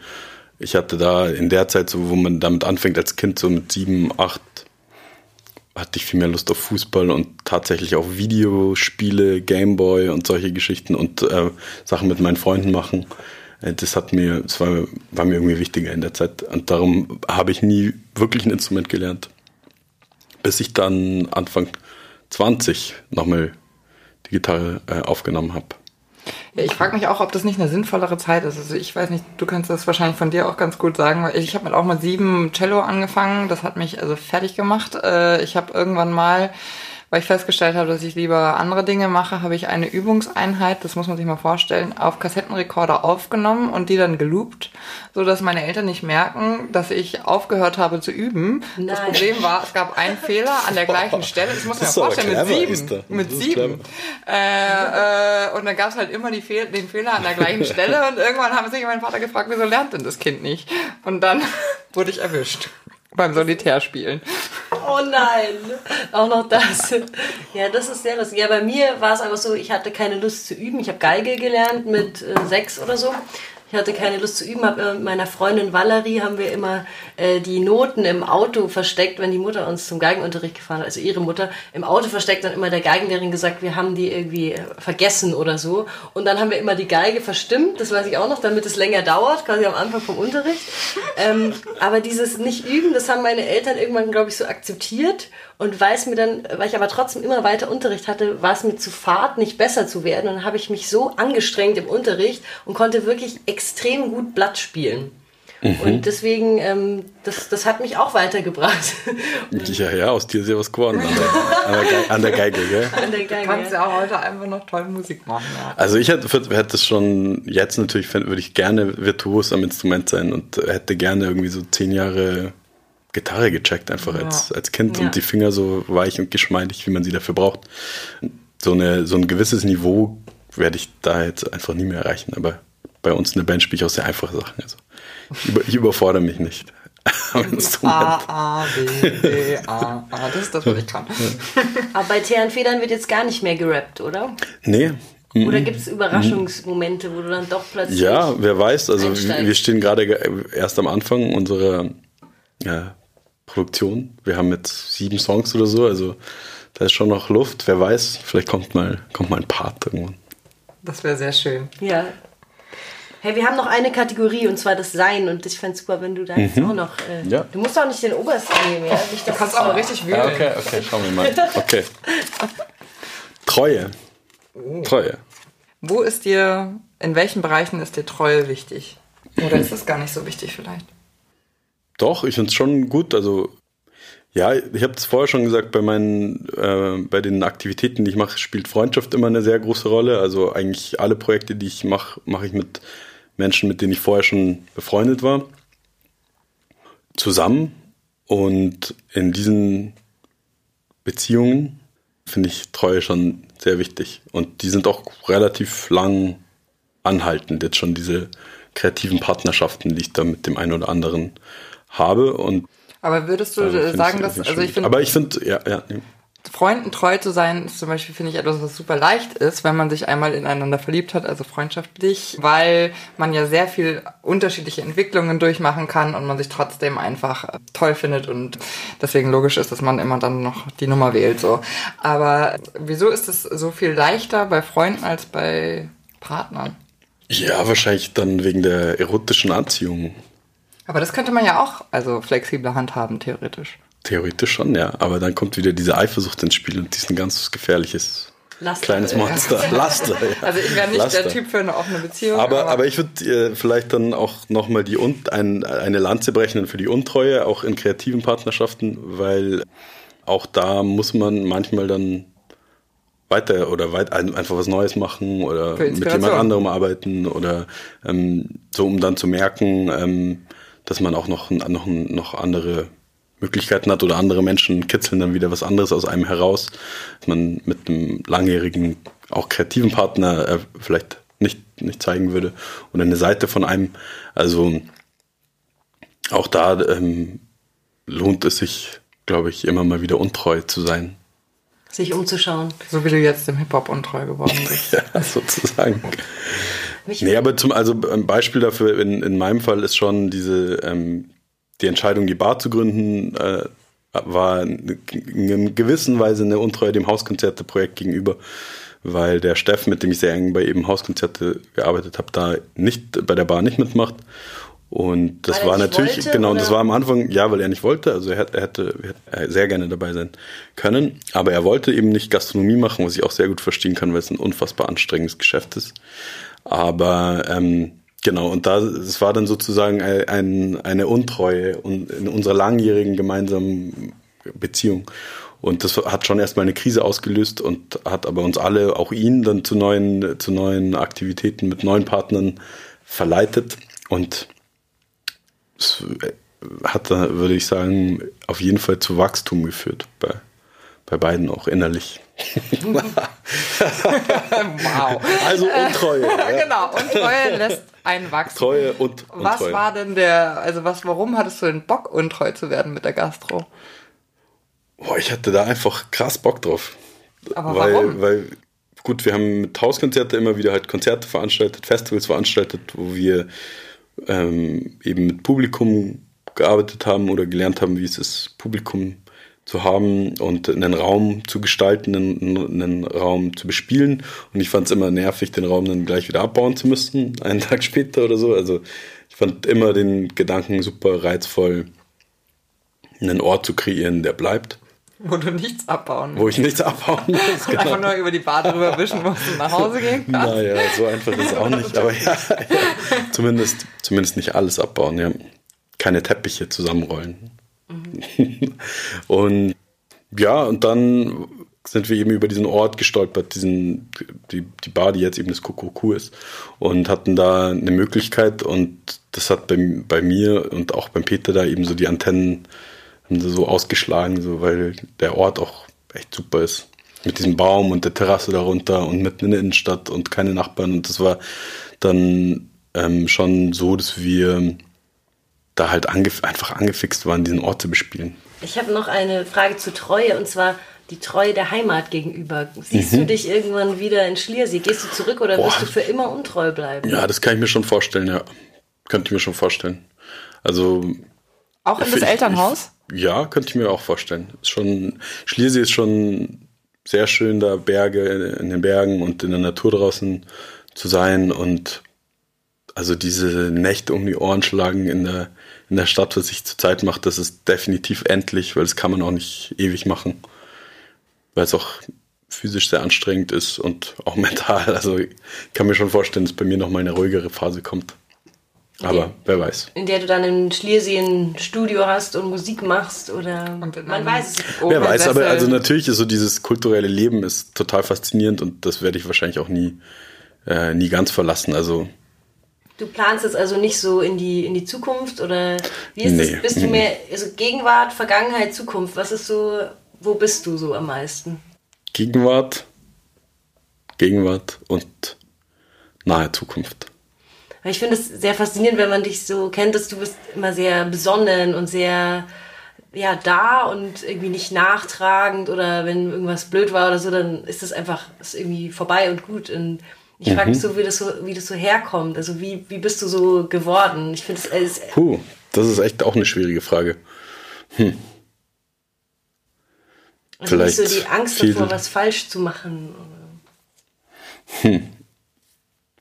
Ich hatte da in der Zeit, so, wo man damit anfängt als Kind, so mit sieben, acht, hatte ich viel mehr Lust auf Fußball und tatsächlich auch Videospiele, Gameboy und solche Geschichten und äh, Sachen mit meinen Freunden machen. Äh, Das hat mir, das war, war mir irgendwie wichtiger in der Zeit. Und darum habe ich nie wirklich ein Instrument gelernt. Bis ich dann Anfang 20 nochmal die Gitarre äh, aufgenommen habe. Ja, ich frage mich auch, ob das nicht eine sinnvollere Zeit ist. Also ich weiß nicht, du kannst das wahrscheinlich von dir auch ganz gut sagen, weil ich habe auch mit sieben Cello angefangen. Das hat mich also fertig gemacht. Äh, Ich habe irgendwann mal, weil ich festgestellt habe, dass ich lieber andere Dinge mache, habe ich eine Übungseinheit, das muss man sich mal vorstellen, auf Kassettenrekorder aufgenommen und die dann geloopt, so dass meine Eltern nicht merken, dass ich aufgehört habe zu üben. Das Nein. Problem war, es gab einen Fehler an der gleichen Stelle. Das muss man Das sich mal vorstellen, mit sieben. Mit Das sieben. Äh, äh, und dann gab es halt immer die Fehl den Fehler an der gleichen Stelle und irgendwann haben sich mein Vater gefragt, wieso lernt denn das Kind nicht? Und dann wurde ich erwischt beim Solitärspielen. Oh nein, auch noch das. Ja, das ist sehr lustig. Ja, bei mir war es einfach so, ich hatte keine Lust zu üben. Ich habe Geige gelernt mit äh, sechs oder so. Ich hatte keine Lust zu üben, habe mit meiner Freundin Valerie haben wir immer äh, die Noten im Auto versteckt, wenn die Mutter uns zum Geigenunterricht gefahren hat, also ihre Mutter im Auto versteckt, dann immer der Geigenlehrerin gesagt, wir haben die irgendwie vergessen oder so. Und dann haben wir immer die Geige verstimmt, das weiß ich auch noch, damit es länger dauert, quasi am Anfang vom Unterricht. Ähm, aber dieses nicht üben, das haben meine Eltern irgendwann, glaube ich, so akzeptiert. Und weil es mir dann, weil ich aber trotzdem immer weiter Unterricht hatte, war es mir zu fad, nicht besser zu werden. Und dann habe ich mich so angestrengt im Unterricht und konnte wirklich extrem gut Blatt spielen. Mhm. Und deswegen, ähm, das, das hat mich auch weitergebracht. Ja, ja, aus dir ist ja was geworden an der, an der, Geige, gell? An der Geige. Du kannst ja auch heute einfach noch toll Musik machen. Ja. Also ich hätte, hätte es schon, jetzt natürlich würde ich gerne virtuos am Instrument sein und hätte gerne irgendwie so zehn Jahre Gitarre gecheckt, einfach ja. als, als Kind ja. und die Finger so weich und geschmeidig, wie man sie dafür braucht. So, eine, so ein gewisses Niveau werde ich da jetzt einfach nie mehr erreichen. Aber bei uns in der Band spiele ich auch sehr einfache Sachen. Also ich, über, ich überfordere mich nicht. A, A, B, B, A, A. Das ist das, was ich kann. Aber bei Teer Federn wird jetzt gar nicht mehr gerappt, oder? Nee. Oder gibt es Überraschungsmomente, wo du dann doch plötzlich. Ja, wer weiß. Also, wir stehen gerade erst am Anfang unserer ja, Produktion. Wir haben jetzt sieben Songs oder so, also da ist schon noch Luft. Wer weiß, vielleicht kommt mal, kommt mal ein Part irgendwann. Das wäre sehr schön. Ja. Hey, wir haben noch eine Kategorie und zwar das Sein und ich fände es super, wenn du da jetzt mhm. auch noch. Äh, ja. Du musst auch nicht den obersten nehmen, ja? Nicht, du kannst auch richtig wühlen. Ja, okay, okay, schauen wir mal. Okay. Treue. Oh. Treue. Wo ist dir, in welchen Bereichen ist dir Treue wichtig? Oder ist das gar nicht so wichtig vielleicht? Doch, ich finde es schon gut. Also ja, ich habe es vorher schon gesagt, bei meinen, äh, bei den Aktivitäten, die ich mache, spielt Freundschaft immer eine sehr große Rolle. Also eigentlich alle Projekte, die ich mache, mache ich mit Menschen, mit denen ich vorher schon befreundet war, zusammen. Und in diesen Beziehungen finde ich Treue schon sehr wichtig. Und die sind auch relativ lang anhaltend, jetzt schon diese kreativen Partnerschaften, die ich da mit dem einen oder anderen habe. Und aber würdest du also sagen, dass, also ich finde. Aber ich finde, ja, ja. Freunden treu zu sein, ist zum Beispiel, finde ich, etwas, was super leicht ist, wenn man sich einmal ineinander verliebt hat, also freundschaftlich, weil man ja sehr viel unterschiedliche Entwicklungen durchmachen kann und man sich trotzdem einfach toll findet und deswegen logisch ist, dass man immer dann noch die Nummer wählt, so. Aber wieso ist es so viel leichter bei Freunden als bei Partnern? Ja, wahrscheinlich dann wegen der erotischen Anziehung. Aber das könnte man ja auch also flexibler handhaben, theoretisch. Theoretisch schon, ja. Aber dann kommt wieder diese Eifersucht ins Spiel und die ist ein ganz gefährliches Laster, kleines Monster. Ja. Laster, ja. Also ich wäre nicht Laster. der Typ für eine offene Beziehung. Aber, aber, aber ich würde äh, vielleicht dann auch nochmal die ein, eine Lanze brechen für die Untreue, auch in kreativen Partnerschaften, weil auch da muss man manchmal dann weiter oder weit, einfach was Neues machen oder mit jemand anderem arbeiten oder ähm, so, um dann zu merken, ähm, dass man auch noch, noch, noch andere Möglichkeiten hat oder andere Menschen kitzeln dann wieder was anderes aus einem heraus, dass man mit einem langjährigen, auch kreativen Partner äh, vielleicht nicht, nicht zeigen würde oder eine Seite von einem. Also auch da ähm, lohnt es sich, glaube ich, immer mal wieder untreu zu sein. Sich umzuschauen. So wie du jetzt dem Hip-Hop untreu geworden bist. ja, sozusagen. Mich nee, aber zum, also ein Beispiel dafür in, in meinem Fall ist schon diese, ähm, die Entscheidung, die Bar zu gründen, äh, war in gewisser Weise eine Untreue dem Hauskonzerte-Projekt gegenüber, weil der Steff, mit dem ich sehr eng bei eben Hauskonzerte gearbeitet habe, da nicht bei der Bar nicht mitmacht. Und das war natürlich, wollte, genau, und das war am Anfang, ja, weil er nicht wollte, also er, er, hätte, er hätte sehr gerne dabei sein können, aber er wollte eben nicht Gastronomie machen, was ich auch sehr gut verstehen kann, weil es ein unfassbar anstrengendes Geschäft ist. Aber ähm, genau, und da es war dann sozusagen ein, eine Untreue in unserer langjährigen gemeinsamen Beziehung. Und das hat schon erstmal eine Krise ausgelöst und hat aber uns alle, auch ihn, dann zu neuen, zu neuen Aktivitäten mit neuen Partnern verleitet. Und es hat da, würde ich sagen, auf jeden Fall zu Wachstum geführt, bei, bei beiden auch innerlich. Wow. Also Untreue. Ja. genau, Untreue lässt einen wachsen. Treue und Untreue. Was war denn der, also was, warum hattest du den Bock, untreu zu werden mit der Gastro? Boah, ich hatte da einfach krass Bock drauf. Aber weil, warum? Weil gut, wir haben mit Hauskonzerte immer wieder halt Konzerte veranstaltet, Festivals veranstaltet, wo wir ähm, eben mit Publikum gearbeitet haben oder gelernt haben, wie es ist, Publikum zu haben und einen Raum zu gestalten, einen, einen Raum zu bespielen. Und ich fand es immer nervig, den Raum dann gleich wieder abbauen zu müssen, einen Tag später oder so. Also ich fand immer den Gedanken super reizvoll, einen Ort zu kreieren, der bleibt. Wo du nichts abbauen musst. Wo ich nichts abbauen muss. Genau. Einfach nur über die Bade drüber wischen musst und nach Hause gehen kannst. Naja, so einfach ist es auch nicht. Aber ja, ja, zumindest, zumindest nicht alles abbauen. Ja. Keine Teppiche zusammenrollen. Mhm. und ja, und dann sind wir eben über diesen Ort gestolpert, diesen, die, die Bar, die jetzt eben das Kuckuck ist, und hatten da eine Möglichkeit und das hat bei, bei mir und auch beim Peter da eben so die Antennen haben so ausgeschlagen, so, weil der Ort auch echt super ist. Mit diesem Baum und der Terrasse darunter und mitten in der Innenstadt und keine Nachbarn. Und das war dann ähm, schon so, dass wir da halt angef einfach angefixt waren, diesen Ort zu bespielen. Ich habe noch eine Frage zur Treue und zwar die Treue der Heimat gegenüber. Siehst mhm. du dich irgendwann wieder in Schliersee? Gehst du zurück oder Boah. wirst du für immer untreu bleiben? Ja, das kann ich mir schon vorstellen, ja. Könnte ich mir schon vorstellen. Also. Auch in das ich, Elternhaus? Ich, ja, könnte ich mir auch vorstellen. Ist schon, Schliersee ist schon sehr schön, da Berge in den Bergen und in der Natur draußen zu sein und also diese Nächte um die Ohren schlagen in der, in der Stadt, was ich zurzeit mache, das ist definitiv endlich, weil das kann man auch nicht ewig machen. Weil es auch physisch sehr anstrengend ist und auch mental. Also ich kann mir schon vorstellen, dass bei mir nochmal eine ruhigere Phase kommt. Aber okay. wer weiß. In der du dann in Schliersee ein Studio hast und Musik machst oder man weiß es. Wer weiß, aber also natürlich ist so dieses kulturelle Leben ist total faszinierend und das werde ich wahrscheinlich auch nie, äh, nie ganz verlassen. Also Du planst es also nicht so in die, in die Zukunft oder wie ist nee. es? Bist du mehr also Gegenwart, Vergangenheit, Zukunft? Was ist so, wo bist du so am meisten? Gegenwart, Gegenwart und nahe Zukunft. Ich finde es sehr faszinierend, wenn man dich so kennt, dass du bist immer sehr besonnen und sehr ja da und irgendwie nicht nachtragend oder wenn irgendwas blöd war oder so, dann ist das einfach ist irgendwie vorbei und gut und ich frage mich mhm. so wie, das so, wie das so herkommt. Also wie, wie bist du so geworden? Ich finde es. Puh, das ist echt auch eine schwierige Frage. Hm. Also Vielleicht so die Angst davor, was falsch zu machen. Hm.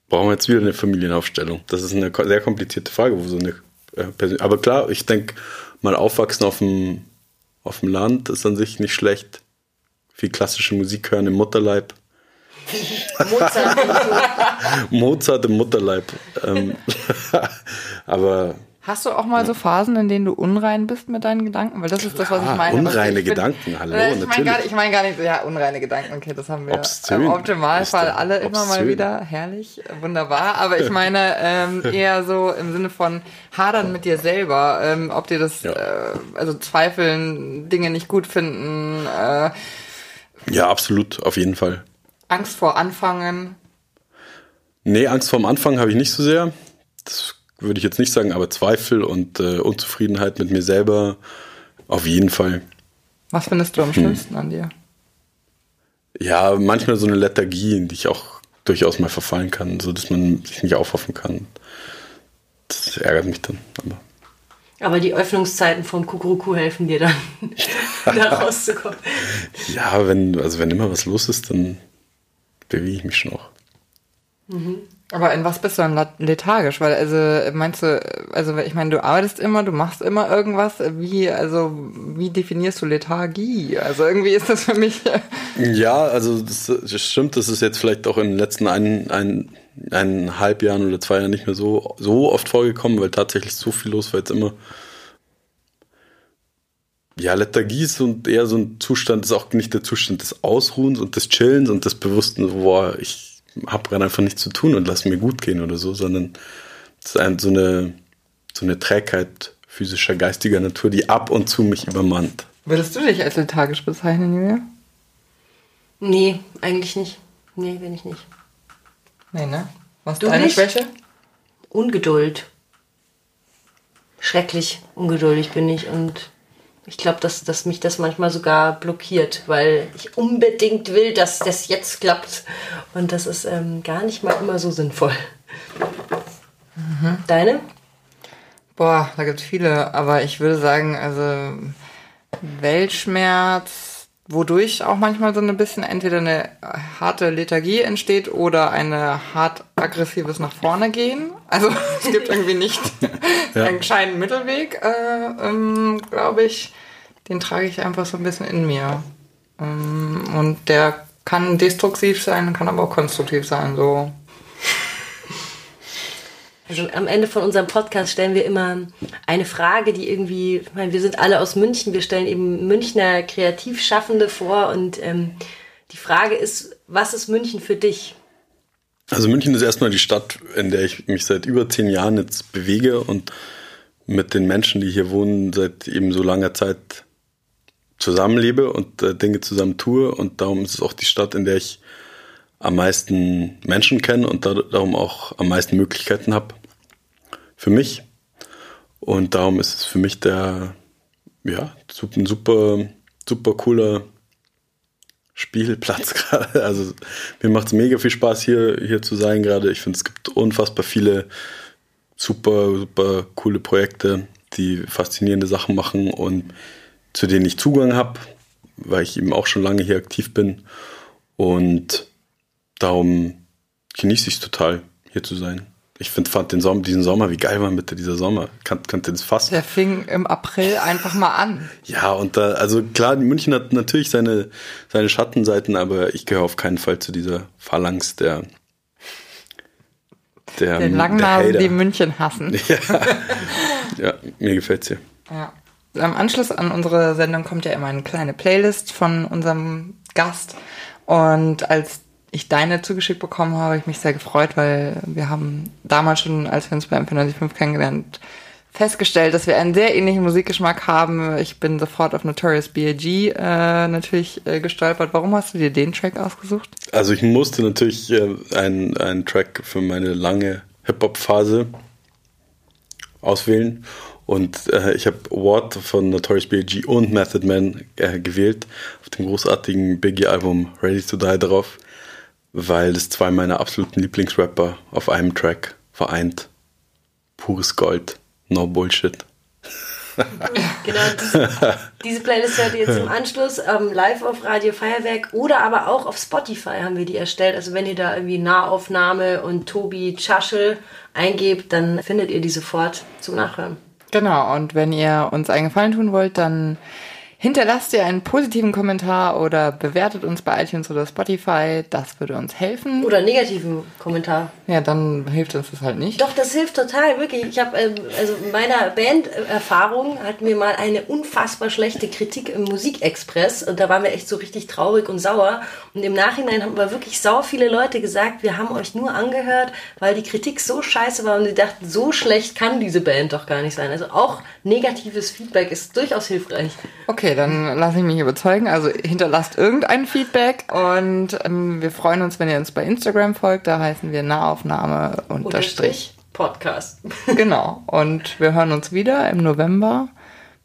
Brauchen wir jetzt wieder eine Familienaufstellung? Das ist eine sehr komplizierte Frage, wo so eine äh, Aber klar, ich denke, mal aufwachsen auf dem, auf dem Land ist an sich nicht schlecht. Viel klassische Musik hören im Mutterleib Mozart. Mozart im Mutterleib. Ähm, aber. Hast du auch mal so Phasen, in denen du unrein bist mit deinen Gedanken? Weil das ist das, was ich meine. Unreine ich Gedanken, bin, hallo. Ich meine gar, ich mein gar nicht, ja, unreine Gedanken, okay, das haben wir Obszön. im Optimalfall alle Obszön. immer mal wieder. Herrlich, wunderbar. Aber ich meine ähm, eher so im Sinne von hadern mit dir selber, ähm, ob dir das, ja. äh, also zweifeln, Dinge nicht gut finden. Äh, ja, absolut, auf jeden Fall. Angst vor Anfangen? Nee, Angst vorm Anfangen habe ich nicht so sehr. Das würde ich jetzt nicht sagen, aber Zweifel und äh, Unzufriedenheit mit mir selber auf jeden Fall. Was findest du am hm. schlimmsten hm. an dir? Ja, manchmal so eine Lethargie, in die ich auch durchaus mal verfallen kann, so dass man sich nicht aufhoffen kann. Das ärgert mich dann. Aber, aber die Öffnungszeiten vom Kukuruku helfen dir dann, da rauszukommen. Ja, wenn, also wenn immer was los ist, dann bewege ich mich schon noch. Mhm. Aber in was bist du dann lethargisch? Weil, also, meinst du, also, ich meine, du arbeitest immer, du machst immer irgendwas. Wie, also, wie definierst du Lethargie? Also, irgendwie ist das für mich. ja, also, das, das stimmt, das ist jetzt vielleicht auch in den letzten ein, ein, eineinhalb Jahren oder zwei Jahren nicht mehr so, so oft vorgekommen, weil tatsächlich so viel los war jetzt immer ja, Lethargie ist und eher so ein Zustand, ist auch nicht der Zustand des Ausruhens und des Chillens und des Bewussten, boah, ich habe gerade einfach nichts zu tun und lass mir gut gehen oder so, sondern es ist ein, so, eine, so eine Trägheit physischer, geistiger Natur, die ab und zu mich übermannt. Würdest du dich als lethargisch bezeichnen, Julia? Nee, eigentlich nicht. Nee, bin ich nicht. Nee, ne? Was du eine Schwäche? Ungeduld. Schrecklich ungeduldig bin ich und Ich glaube, dass, dass mich das manchmal sogar blockiert, weil ich unbedingt will, dass das jetzt klappt. Und das ist ähm, gar nicht mal immer so sinnvoll. Mhm. Deine? Boah, da gibt es viele, aber ich würde sagen, also Weltschmerz, wodurch auch manchmal so ein bisschen entweder eine harte Lethargie entsteht oder eine hart aggressives nach vorne gehen. Also es gibt irgendwie nicht ja. einen gescheiten Mittelweg, äh, ähm, glaube ich. Den trage ich einfach so ein bisschen in mir. Ähm, und der kann destruktiv sein, kann aber auch konstruktiv sein. So also am Ende von unserem Podcast stellen wir immer eine Frage, die irgendwie, ich meine, wir sind alle aus München, wir stellen eben Münchner Kreativschaffende vor und ähm, die Frage ist, was ist München für dich? Also München ist erstmal die Stadt, in der ich mich seit über zehn Jahren jetzt bewege und mit den Menschen, die hier wohnen, seit eben so langer Zeit zusammenlebe und äh, Dinge zusammen tue. Und darum ist es auch die Stadt, in der ich am meisten Menschen kenne und darum auch am meisten Möglichkeiten habe für mich. Und darum ist es für mich der, ja, ein super, super cooler Spielplatz gerade. Also mir macht es mega viel Spaß, hier, hier zu sein gerade. Ich finde, es gibt unfassbar viele super, super coole Projekte, die faszinierende Sachen machen und zu denen ich Zugang habe, weil ich eben auch schon lange hier aktiv bin. Und darum genieße ich es total, hier zu sein. Ich find, fand den Sommer, diesen Sommer, wie geil war bitte dieser Sommer. Kann, kannte das fast. Der fing im April einfach mal an. Ja, und da, also klar, München hat natürlich seine, seine Schattenseiten, aber ich gehöre auf keinen Fall zu dieser Phalanx der, der, der Langnasen, die München hassen. Ja, ja mir gefällt's hier. Ja. Am Anschluss an unsere Sendung kommt ja immer eine kleine Playlist von unserem Gast. Und als ich deine zugeschickt bekommen habe, ich mich sehr gefreut, weil wir haben damals schon, als wir uns bei MP95 kennengelernt, festgestellt, dass wir einen sehr ähnlichen Musikgeschmack haben. Ich bin sofort auf Notorious B.I.G. Äh, natürlich äh, gestolpert. Warum hast du dir den Track ausgesucht? Also ich musste natürlich äh, einen, Track für meine lange Hip-Hop-Phase auswählen. Und äh, ich habe What von Notorious B.I.G. und Method Man äh, gewählt, auf dem großartigen Biggie-Album Ready to Die drauf weil es zwei meiner absoluten Lieblingsrapper auf einem Track vereint. Pures Gold, no Bullshit. genau, diese, diese, Playlist hört ihr jetzt im Anschluss ähm, live auf Radio Feuerwerk oder aber auch auf Spotify haben wir die erstellt. Also wenn ihr da irgendwie Nahaufnahme und Tobi Tschaschel eingebt, dann findet ihr die sofort zum Nachhören. Genau, und wenn ihr uns einen Gefallen tun wollt, dann Hinterlasst ihr einen positiven Kommentar oder bewertet uns bei iTunes oder Spotify. Das würde uns helfen. Oder einen negativen Kommentar. Ja, dann hilft uns das halt nicht. Doch, das hilft total, wirklich. Ich habe, ähm, also in meiner Band-Erfahrung hat mir mal eine unfassbar schlechte Kritik im Musikexpress und da waren wir echt so richtig traurig und sauer. Und im Nachhinein haben aber wirklich sau viele Leute gesagt, wir haben euch nur angehört, weil die Kritik so scheiße war und sie dachten, so schlecht kann diese Band doch gar nicht sein. Also auch negatives Feedback ist durchaus hilfreich. Okay, dann lasse ich mich überzeugen. Also hinterlasst irgendein Feedback und ähm, wir freuen uns, wenn ihr uns bei Instagram folgt. Da heißen wir Nahaufnahme unterstrich Podcast. genau. Und wir hören uns wieder im November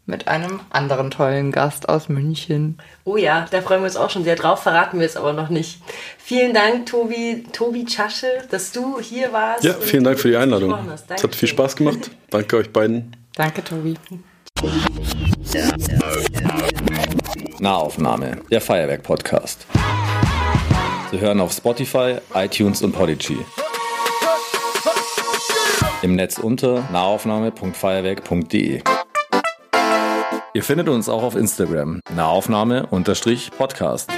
mit einem anderen tollen Gast aus München. Oh ja, da freuen wir uns auch schon sehr drauf, verraten wir es aber noch nicht. Vielen Dank, Tobi, Tobi Tschasche, dass du hier warst. Ja, vielen Dank für die Einladung. Es hat viel Spaß gemacht. Danke euch beiden. Danke, Tobi. Nahaufnahme, der Feuerwerk-Podcast. Sie hören auf Spotify, iTunes und Podigy. Im Netz unter nahaufnahme.feuerwerk.de. Ihr findet uns auch auf Instagram, Nahaufnahme-Podcast.